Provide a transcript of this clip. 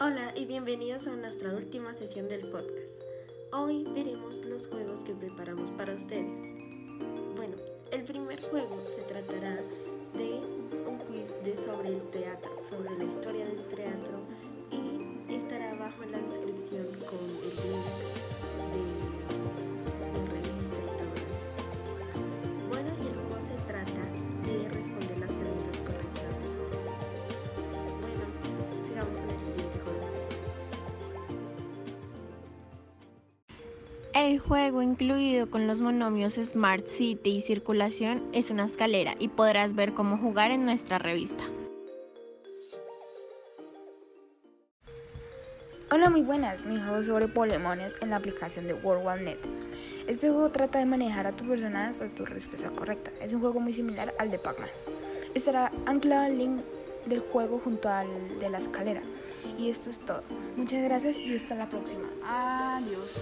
Hola y bienvenidos a nuestra última sesión del podcast. Hoy veremos los juegos que preparamos para ustedes. Bueno, el primer juego se tratará de un quiz de sobre el teatro, sobre la historia del teatro El juego incluido con los monomios Smart City y circulación es una escalera y podrás ver cómo jugar en nuestra revista. Hola, muy buenas. Mi juego sobre Polemones en la aplicación de WorldWide.net. Este juego trata de manejar a tu personaje hasta tu respuesta correcta. Es un juego muy similar al de Pac-Man. Estará anclado el link del juego junto al de la escalera. Y esto es todo. Muchas gracias y hasta la próxima. Adiós.